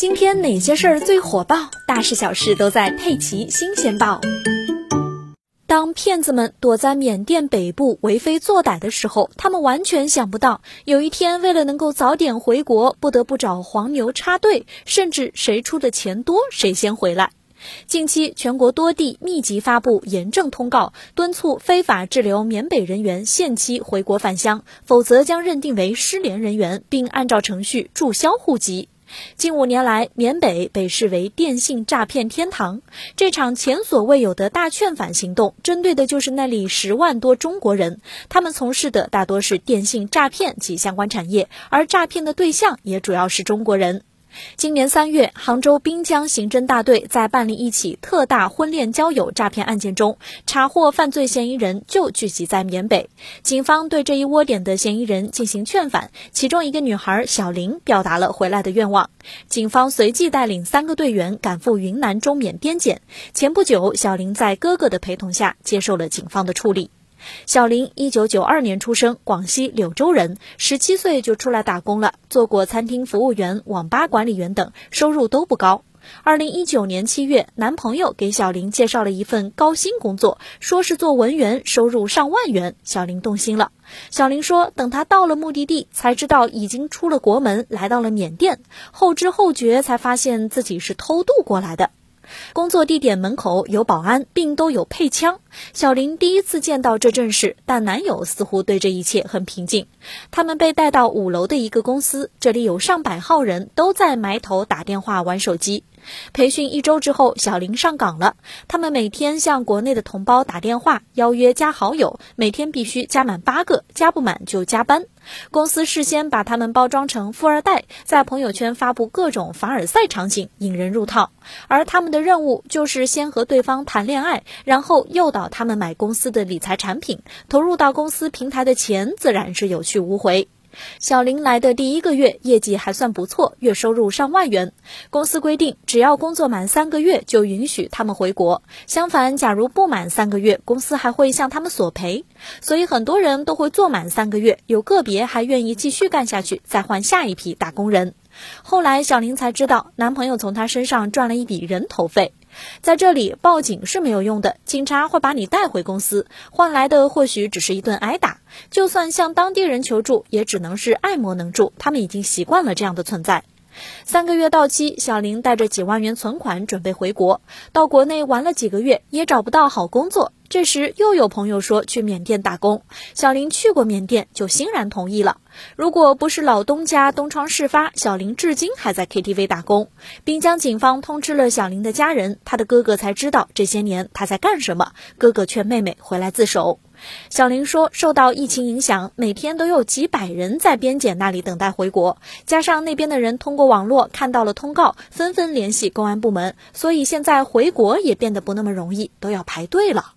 今天哪些事儿最火爆？大事小事都在《佩奇新鲜报》。当骗子们躲在缅甸北部为非作歹的时候，他们完全想不到，有一天为了能够早点回国，不得不找黄牛插队，甚至谁出的钱多谁先回来。近期，全国多地密集发布严正通告，敦促非法滞留缅北人员限期回国返乡，否则将认定为失联人员，并按照程序注销户籍。近五年来，缅北被视为电信诈骗天堂。这场前所未有的大劝返行动，针对的就是那里十万多中国人。他们从事的大多是电信诈骗及相关产业，而诈骗的对象也主要是中国人。今年三月，杭州滨江刑侦大队在办理一起特大婚恋交友诈骗案件中，查获犯罪嫌疑人就聚集在缅北。警方对这一窝点的嫌疑人进行劝返，其中一个女孩小林表达了回来的愿望。警方随即带领三个队员赶赴云南中缅边检。前不久，小林在哥哥的陪同下接受了警方的处理。小林一九九二年出生，广西柳州人，十七岁就出来打工了，做过餐厅服务员、网吧管理员等，收入都不高。二零一九年七月，男朋友给小林介绍了一份高薪工作，说是做文员，收入上万元。小林动心了。小林说，等他到了目的地，才知道已经出了国门，来到了缅甸。后知后觉，才发现自己是偷渡过来的。工作地点门口有保安，并都有配枪。小林第一次见到这阵势，但男友似乎对这一切很平静。他们被带到五楼的一个公司，这里有上百号人都在埋头打电话、玩手机。培训一周之后，小林上岗了。他们每天向国内的同胞打电话，邀约加好友，每天必须加满八个，加不满就加班。公司事先把他们包装成富二代，在朋友圈发布各种凡尔赛场景，引人入套。而他们的任务就是先和对方谈恋爱，然后诱导他们买公司的理财产品，投入到公司平台的钱自然是有去无回。小林来的第一个月，业绩还算不错，月收入上万元。公司规定，只要工作满三个月，就允许他们回国。相反，假如不满三个月，公司还会向他们索赔。所以，很多人都会做满三个月，有个别还愿意继续干下去，再换下一批打工人。后来，小林才知道，男朋友从她身上赚了一笔人头费。在这里报警是没有用的，警察会把你带回公司，换来的或许只是一顿挨打。就算向当地人求助，也只能是爱莫能助，他们已经习惯了这样的存在。三个月到期，小林带着几万元存款准备回国。到国内玩了几个月，也找不到好工作。这时又有朋友说去缅甸打工，小林去过缅甸，就欣然同意了。如果不是老东家东窗事发，小林至今还在 KTV 打工。滨江警方通知了小林的家人，他的哥哥才知道这些年他在干什么。哥哥劝妹妹回来自首。小林说，受到疫情影响，每天都有几百人在边检那里等待回国，加上那边的人通过网络看到了通告，纷纷联系公安部门，所以现在回国也变得不那么容易，都要排队了。